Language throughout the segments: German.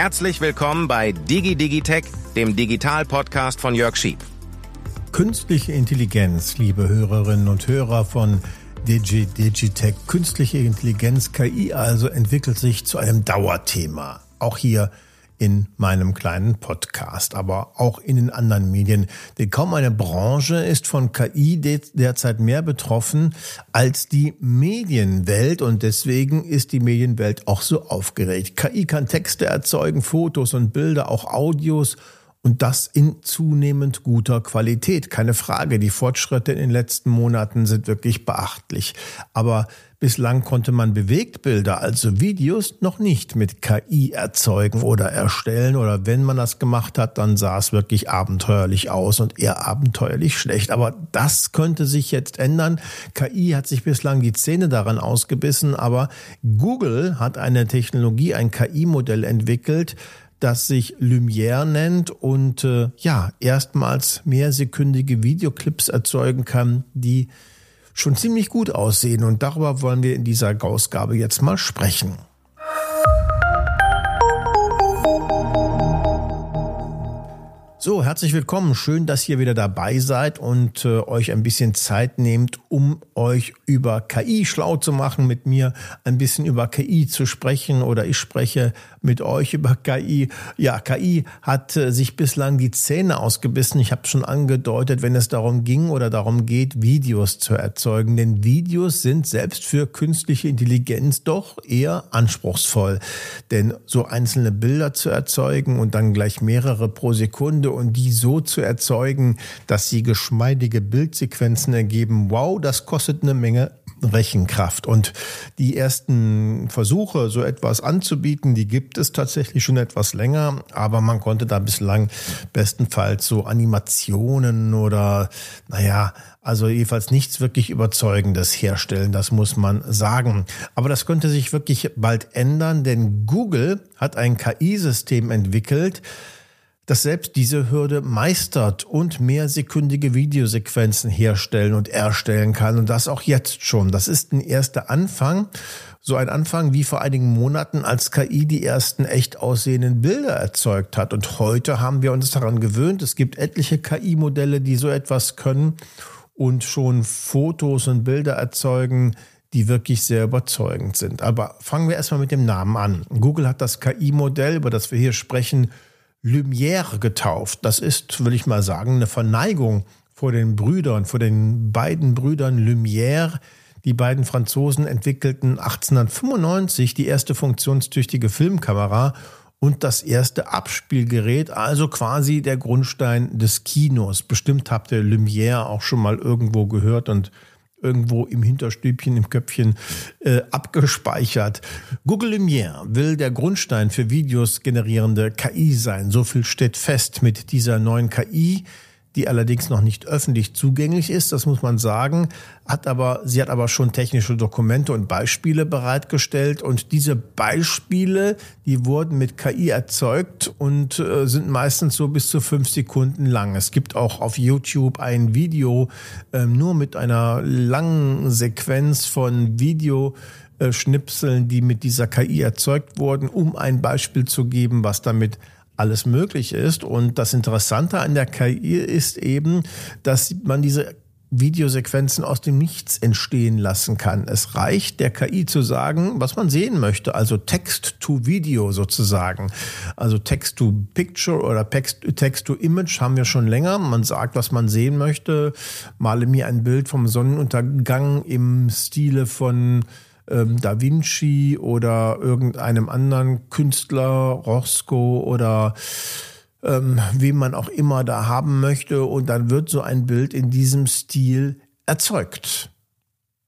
Herzlich willkommen bei DigiDigitech, dem Digital-Podcast von Jörg Schieb. Künstliche Intelligenz, liebe Hörerinnen und Hörer von Digi Digitech, künstliche Intelligenz, KI also entwickelt sich zu einem Dauerthema. Auch hier in meinem kleinen Podcast, aber auch in den anderen Medien. Denn kaum eine Branche ist von KI derzeit mehr betroffen als die Medienwelt und deswegen ist die Medienwelt auch so aufgeregt. KI kann Texte erzeugen, Fotos und Bilder, auch Audios und das in zunehmend guter Qualität. Keine Frage, die Fortschritte in den letzten Monaten sind wirklich beachtlich. Aber bislang konnte man Bewegtbilder, also Videos, noch nicht mit KI erzeugen oder erstellen. Oder wenn man das gemacht hat, dann sah es wirklich abenteuerlich aus und eher abenteuerlich schlecht. Aber das könnte sich jetzt ändern. KI hat sich bislang die Zähne daran ausgebissen, aber Google hat eine Technologie, ein KI-Modell entwickelt, das sich Lumière nennt und äh, ja, erstmals mehrsekündige Videoclips erzeugen kann, die schon ziemlich gut aussehen. Und darüber wollen wir in dieser Ausgabe jetzt mal sprechen. So, herzlich willkommen. Schön, dass ihr wieder dabei seid und äh, euch ein bisschen Zeit nehmt, um euch über KI schlau zu machen, mit mir ein bisschen über KI zu sprechen oder ich spreche mit euch über KI. Ja, KI hat äh, sich bislang die Zähne ausgebissen. Ich habe schon angedeutet, wenn es darum ging oder darum geht, Videos zu erzeugen. Denn Videos sind selbst für künstliche Intelligenz doch eher anspruchsvoll. Denn so einzelne Bilder zu erzeugen und dann gleich mehrere pro Sekunde und die so zu erzeugen, dass sie geschmeidige Bildsequenzen ergeben, wow, das kostet eine Menge Rechenkraft. Und die ersten Versuche, so etwas anzubieten, die gibt es tatsächlich schon etwas länger, aber man konnte da bislang bestenfalls so Animationen oder, naja, also jedenfalls nichts wirklich Überzeugendes herstellen, das muss man sagen. Aber das könnte sich wirklich bald ändern, denn Google hat ein KI-System entwickelt, das selbst diese Hürde meistert und mehrsekündige Videosequenzen herstellen und erstellen kann. Und das auch jetzt schon. Das ist ein erster Anfang. So ein Anfang wie vor einigen Monaten, als KI die ersten echt aussehenden Bilder erzeugt hat. Und heute haben wir uns daran gewöhnt. Es gibt etliche KI-Modelle, die so etwas können und schon Fotos und Bilder erzeugen, die wirklich sehr überzeugend sind. Aber fangen wir erstmal mit dem Namen an. Google hat das KI-Modell, über das wir hier sprechen, Lumière getauft. Das ist, will ich mal sagen, eine Verneigung vor den Brüdern, vor den beiden Brüdern Lumière. Die beiden Franzosen entwickelten 1895 die erste funktionstüchtige Filmkamera und das erste Abspielgerät, also quasi der Grundstein des Kinos. Bestimmt habt ihr Lumière auch schon mal irgendwo gehört und irgendwo im Hinterstübchen, im Köpfchen äh, abgespeichert. Google Lumiere will der Grundstein für Videos generierende KI sein. So viel steht fest mit dieser neuen KI die allerdings noch nicht öffentlich zugänglich ist, das muss man sagen, hat aber, sie hat aber schon technische Dokumente und Beispiele bereitgestellt und diese Beispiele, die wurden mit KI erzeugt und äh, sind meistens so bis zu fünf Sekunden lang. Es gibt auch auf YouTube ein Video äh, nur mit einer langen Sequenz von Video, äh, Schnipseln, die mit dieser KI erzeugt wurden, um ein Beispiel zu geben, was damit alles möglich ist. Und das Interessante an der KI ist eben, dass man diese Videosequenzen aus dem Nichts entstehen lassen kann. Es reicht der KI zu sagen, was man sehen möchte, also Text to Video sozusagen. Also Text to Picture oder Text to Image haben wir schon länger. Man sagt, was man sehen möchte. Male mir ein Bild vom Sonnenuntergang im Stile von ähm, Da Vinci oder irgendeinem anderen Künstler, Roscoe oder ähm, wem man auch immer da haben möchte. Und dann wird so ein Bild in diesem Stil erzeugt.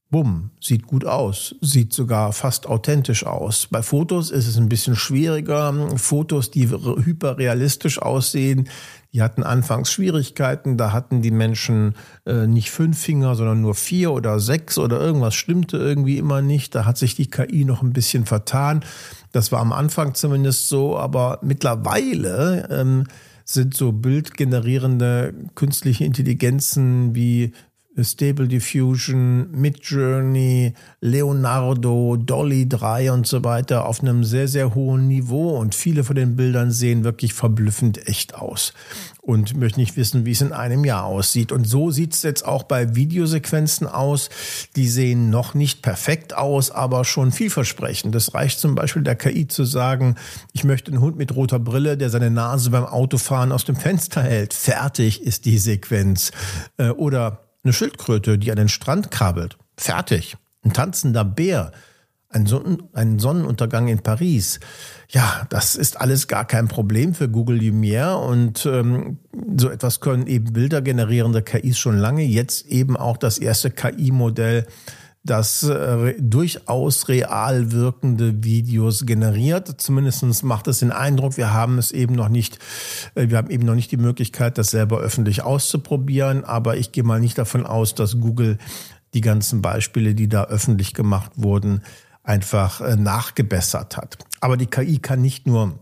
Bumm, sieht gut aus, sieht sogar fast authentisch aus. Bei Fotos ist es ein bisschen schwieriger. Fotos, die hyperrealistisch aussehen, die hatten anfangs Schwierigkeiten. Da hatten die Menschen äh, nicht fünf Finger, sondern nur vier oder sechs oder irgendwas stimmte irgendwie immer nicht. Da hat sich die KI noch ein bisschen vertan. Das war am Anfang zumindest so, aber mittlerweile ähm, sind so bildgenerierende künstliche Intelligenzen wie Stable Diffusion, Midjourney, Leonardo, Dolly 3 und so weiter auf einem sehr, sehr hohen Niveau und viele von den Bildern sehen wirklich verblüffend echt aus und möchte nicht wissen, wie es in einem Jahr aussieht. Und so sieht es jetzt auch bei Videosequenzen aus. Die sehen noch nicht perfekt aus, aber schon vielversprechend. Das reicht zum Beispiel der KI zu sagen, ich möchte einen Hund mit roter Brille, der seine Nase beim Autofahren aus dem Fenster hält. Fertig ist die Sequenz. Äh, oder eine Schildkröte, die an den Strand krabbelt. Fertig. Ein tanzender Bär ein, Sonnen ein Sonnenuntergang in Paris. Ja, das ist alles gar kein Problem für Google Lumiere und ähm, so etwas können eben Bilder generierende KIs schon lange. Jetzt eben auch das erste KI-Modell, das äh, durchaus real wirkende Videos generiert. Zumindestens macht es den Eindruck, wir haben es eben noch nicht, äh, wir haben eben noch nicht die Möglichkeit, das selber öffentlich auszuprobieren. Aber ich gehe mal nicht davon aus, dass Google die ganzen Beispiele, die da öffentlich gemacht wurden, einfach äh, nachgebessert hat. Aber die KI kann nicht nur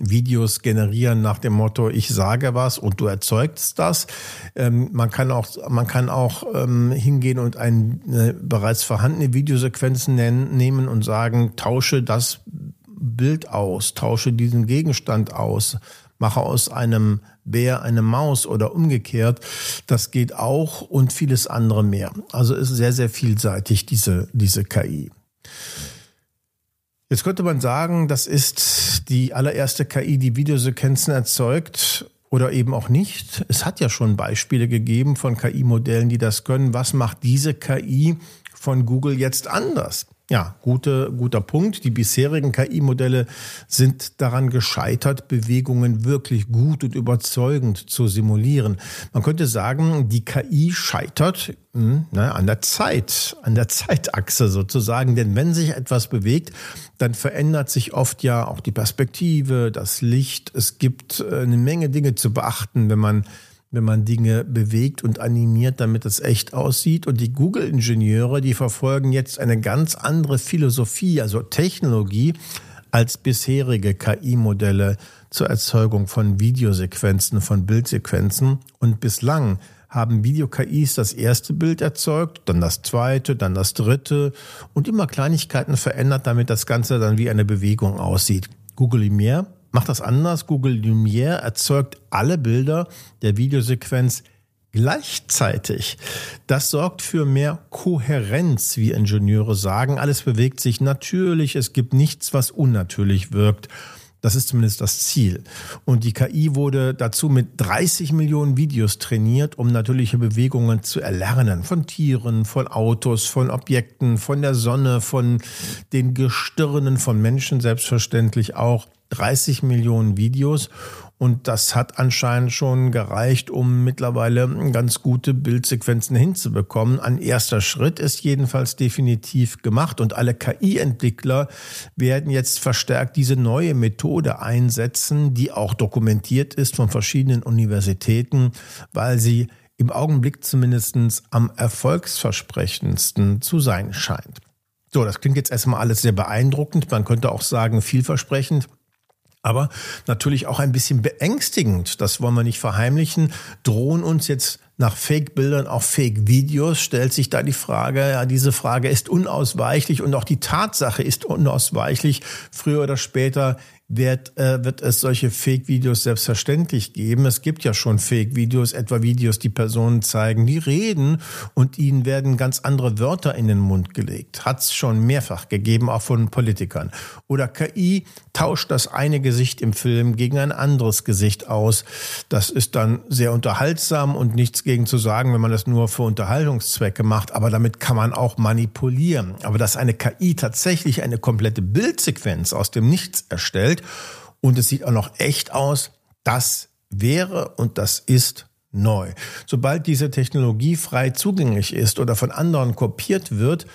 Videos generieren nach dem Motto, ich sage was und du erzeugst das. Ähm, man kann auch, man kann auch ähm, hingehen und ein, eine bereits vorhandene Videosequenzen nennen, nehmen und sagen, tausche das Bild aus, tausche diesen Gegenstand aus, mache aus einem Bär eine Maus oder umgekehrt. Das geht auch und vieles andere mehr. Also ist sehr, sehr vielseitig, diese, diese KI. Jetzt könnte man sagen, das ist die allererste KI, die Videosequenzen erzeugt oder eben auch nicht. Es hat ja schon Beispiele gegeben von KI-Modellen, die das können. Was macht diese KI von Google jetzt anders? Ja, gute, guter Punkt. Die bisherigen KI-Modelle sind daran gescheitert, Bewegungen wirklich gut und überzeugend zu simulieren. Man könnte sagen, die KI scheitert hm, na, an der Zeit, an der Zeitachse sozusagen. Denn wenn sich etwas bewegt, dann verändert sich oft ja auch die Perspektive, das Licht. Es gibt äh, eine Menge Dinge zu beachten, wenn man wenn man Dinge bewegt und animiert, damit es echt aussieht. Und die Google-Ingenieure, die verfolgen jetzt eine ganz andere Philosophie, also Technologie, als bisherige KI-Modelle zur Erzeugung von Videosequenzen, von Bildsequenzen. Und bislang haben Video-KIs das erste Bild erzeugt, dann das zweite, dann das dritte und immer Kleinigkeiten verändert, damit das Ganze dann wie eine Bewegung aussieht. Google Lumiere macht das anders. Google Lumiere erzeugt alle Bilder der Videosequenz gleichzeitig. Das sorgt für mehr Kohärenz, wie Ingenieure sagen. Alles bewegt sich natürlich. Es gibt nichts, was unnatürlich wirkt. Das ist zumindest das Ziel. Und die KI wurde dazu mit 30 Millionen Videos trainiert, um natürliche Bewegungen zu erlernen. Von Tieren, von Autos, von Objekten, von der Sonne, von den Gestirnen, von Menschen selbstverständlich auch. 30 Millionen Videos und das hat anscheinend schon gereicht, um mittlerweile ganz gute Bildsequenzen hinzubekommen. Ein erster Schritt ist jedenfalls definitiv gemacht und alle KI-Entwickler werden jetzt verstärkt diese neue Methode einsetzen, die auch dokumentiert ist von verschiedenen Universitäten, weil sie im Augenblick zumindest am erfolgsversprechendsten zu sein scheint. So, das klingt jetzt erstmal alles sehr beeindruckend. Man könnte auch sagen vielversprechend aber natürlich auch ein bisschen beängstigend. Das wollen wir nicht verheimlichen. Drohen uns jetzt nach Fake-Bildern auch Fake-Videos, stellt sich da die Frage, ja, diese Frage ist unausweichlich und auch die Tatsache ist unausweichlich. Früher oder später wird, äh, wird es solche Fake-Videos selbstverständlich geben. Es gibt ja schon Fake-Videos, etwa Videos, die Personen zeigen, die reden und ihnen werden ganz andere Wörter in den Mund gelegt. Hat es schon mehrfach gegeben, auch von Politikern. Oder KI tauscht das eine Gesicht im Film gegen ein anderes Gesicht aus. Das ist dann sehr unterhaltsam und nichts gegen zu sagen, wenn man das nur für Unterhaltungszwecke macht. Aber damit kann man auch manipulieren. Aber dass eine KI tatsächlich eine komplette Bildsequenz aus dem Nichts erstellt, Welt. Und es sieht auch noch echt aus. Das wäre und das ist neu. Sobald diese Technologie frei zugänglich ist oder von anderen kopiert wird,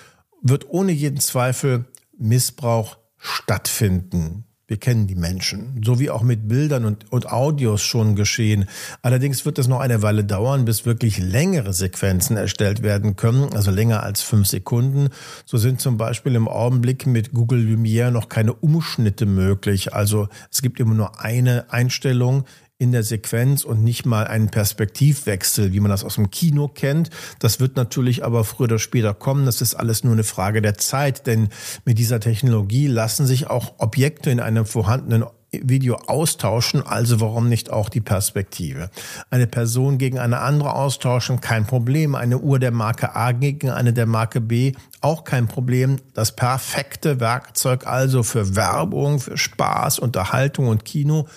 wird ohne jeden Zweifel Missbrauch stattfinden. Wir kennen die Menschen, so wie auch mit Bildern und, und Audios schon geschehen. Allerdings wird es noch eine Weile dauern, bis wirklich längere Sequenzen erstellt werden können, also länger als fünf Sekunden. So sind zum Beispiel im Augenblick mit Google Lumiere noch keine Umschnitte möglich. Also es gibt immer nur eine Einstellung in der Sequenz und nicht mal einen Perspektivwechsel, wie man das aus dem Kino kennt. Das wird natürlich aber früher oder später kommen. Das ist alles nur eine Frage der Zeit, denn mit dieser Technologie lassen sich auch Objekte in einem vorhandenen Video austauschen, also warum nicht auch die Perspektive? Eine Person gegen eine andere austauschen, kein Problem. Eine Uhr der Marke A gegen eine der Marke B, auch kein Problem. Das perfekte Werkzeug also für Werbung, für Spaß, Unterhaltung und Kino,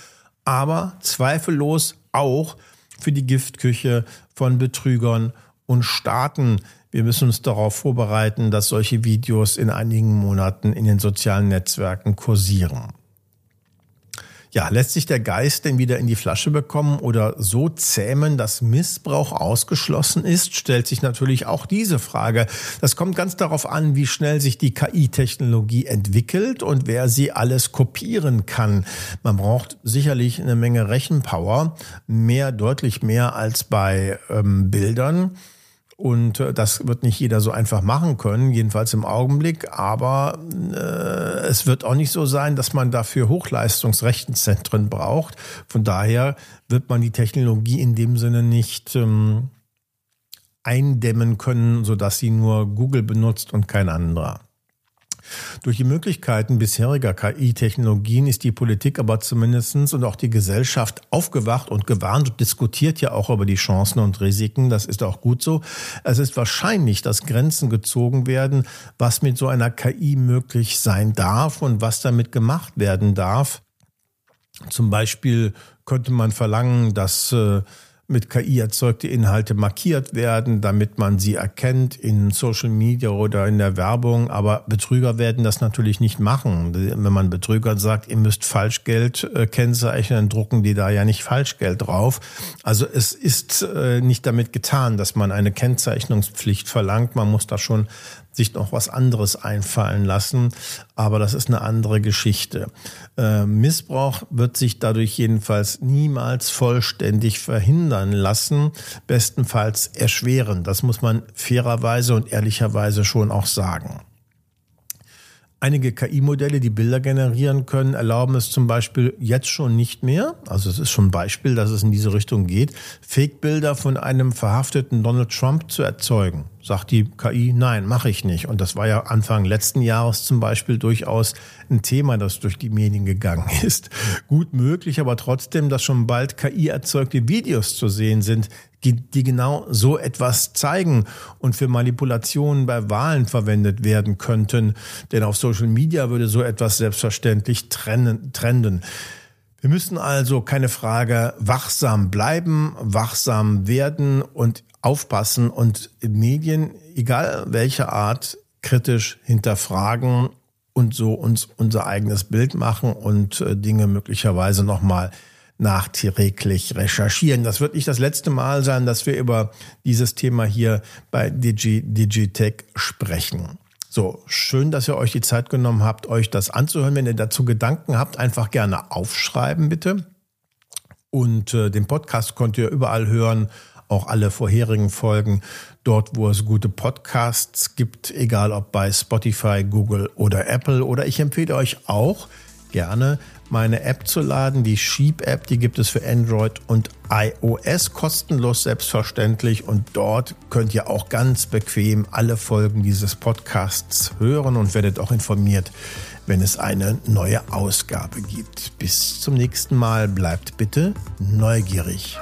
aber zweifellos auch für die Giftküche von Betrügern und Staaten. Wir müssen uns darauf vorbereiten, dass solche Videos in einigen Monaten in den sozialen Netzwerken kursieren. Ja, lässt sich der Geist denn wieder in die Flasche bekommen oder so zähmen, dass Missbrauch ausgeschlossen ist, stellt sich natürlich auch diese Frage. Das kommt ganz darauf an, wie schnell sich die KI-Technologie entwickelt und wer sie alles kopieren kann. Man braucht sicherlich eine Menge Rechenpower, mehr, deutlich mehr als bei ähm, Bildern. Und äh, das wird nicht jeder so einfach machen können, jedenfalls im Augenblick. Aber äh, es wird auch nicht so sein, dass man dafür Hochleistungsrechenzentren braucht. Von daher wird man die Technologie in dem Sinne nicht ähm, eindämmen können, sodass sie nur Google benutzt und kein anderer. Durch die Möglichkeiten bisheriger KI-Technologien ist die Politik aber zumindestens und auch die Gesellschaft aufgewacht und gewarnt und diskutiert ja auch über die Chancen und Risiken. Das ist auch gut so. Es ist wahrscheinlich, dass Grenzen gezogen werden, was mit so einer KI möglich sein darf und was damit gemacht werden darf. Zum Beispiel könnte man verlangen, dass äh, mit KI erzeugte Inhalte markiert werden, damit man sie erkennt in Social Media oder in der Werbung. Aber Betrüger werden das natürlich nicht machen. Wenn man Betrügern sagt, ihr müsst Falschgeld äh, kennzeichnen, dann drucken die da ja nicht Falschgeld drauf. Also es ist äh, nicht damit getan, dass man eine Kennzeichnungspflicht verlangt. Man muss da schon sich noch was anderes einfallen lassen. Aber das ist eine andere Geschichte. Äh, Missbrauch wird sich dadurch jedenfalls niemals vollständig verhindern lassen, bestenfalls erschweren. Das muss man fairerweise und ehrlicherweise schon auch sagen. Einige KI-Modelle, die Bilder generieren können, erlauben es zum Beispiel jetzt schon nicht mehr. Also es ist schon ein Beispiel, dass es in diese Richtung geht, Fake-Bilder von einem verhafteten Donald Trump zu erzeugen. Sagt die KI, nein, mache ich nicht. Und das war ja Anfang letzten Jahres zum Beispiel durchaus ein Thema, das durch die Medien gegangen ist. Gut möglich, aber trotzdem, dass schon bald KI-erzeugte Videos zu sehen sind, die, die genau so etwas zeigen und für Manipulationen bei Wahlen verwendet werden könnten. Denn auf Social Media würde so etwas selbstverständlich trennen, trenden. Wir müssen also keine Frage wachsam bleiben, wachsam werden und aufpassen und Medien, egal welcher Art, kritisch hinterfragen und so uns unser eigenes Bild machen und äh, Dinge möglicherweise nochmal nachträglich recherchieren. Das wird nicht das letzte Mal sein, dass wir über dieses Thema hier bei Digi, Digitech sprechen. So, schön, dass ihr euch die Zeit genommen habt, euch das anzuhören. Wenn ihr dazu Gedanken habt, einfach gerne aufschreiben, bitte. Und äh, den Podcast könnt ihr überall hören, auch alle vorherigen Folgen dort, wo es gute Podcasts gibt, egal ob bei Spotify, Google oder Apple. Oder ich empfehle euch auch gerne meine App zu laden, die Sheep-App, die gibt es für Android und iOS kostenlos selbstverständlich und dort könnt ihr auch ganz bequem alle Folgen dieses Podcasts hören und werdet auch informiert, wenn es eine neue Ausgabe gibt. Bis zum nächsten Mal, bleibt bitte neugierig.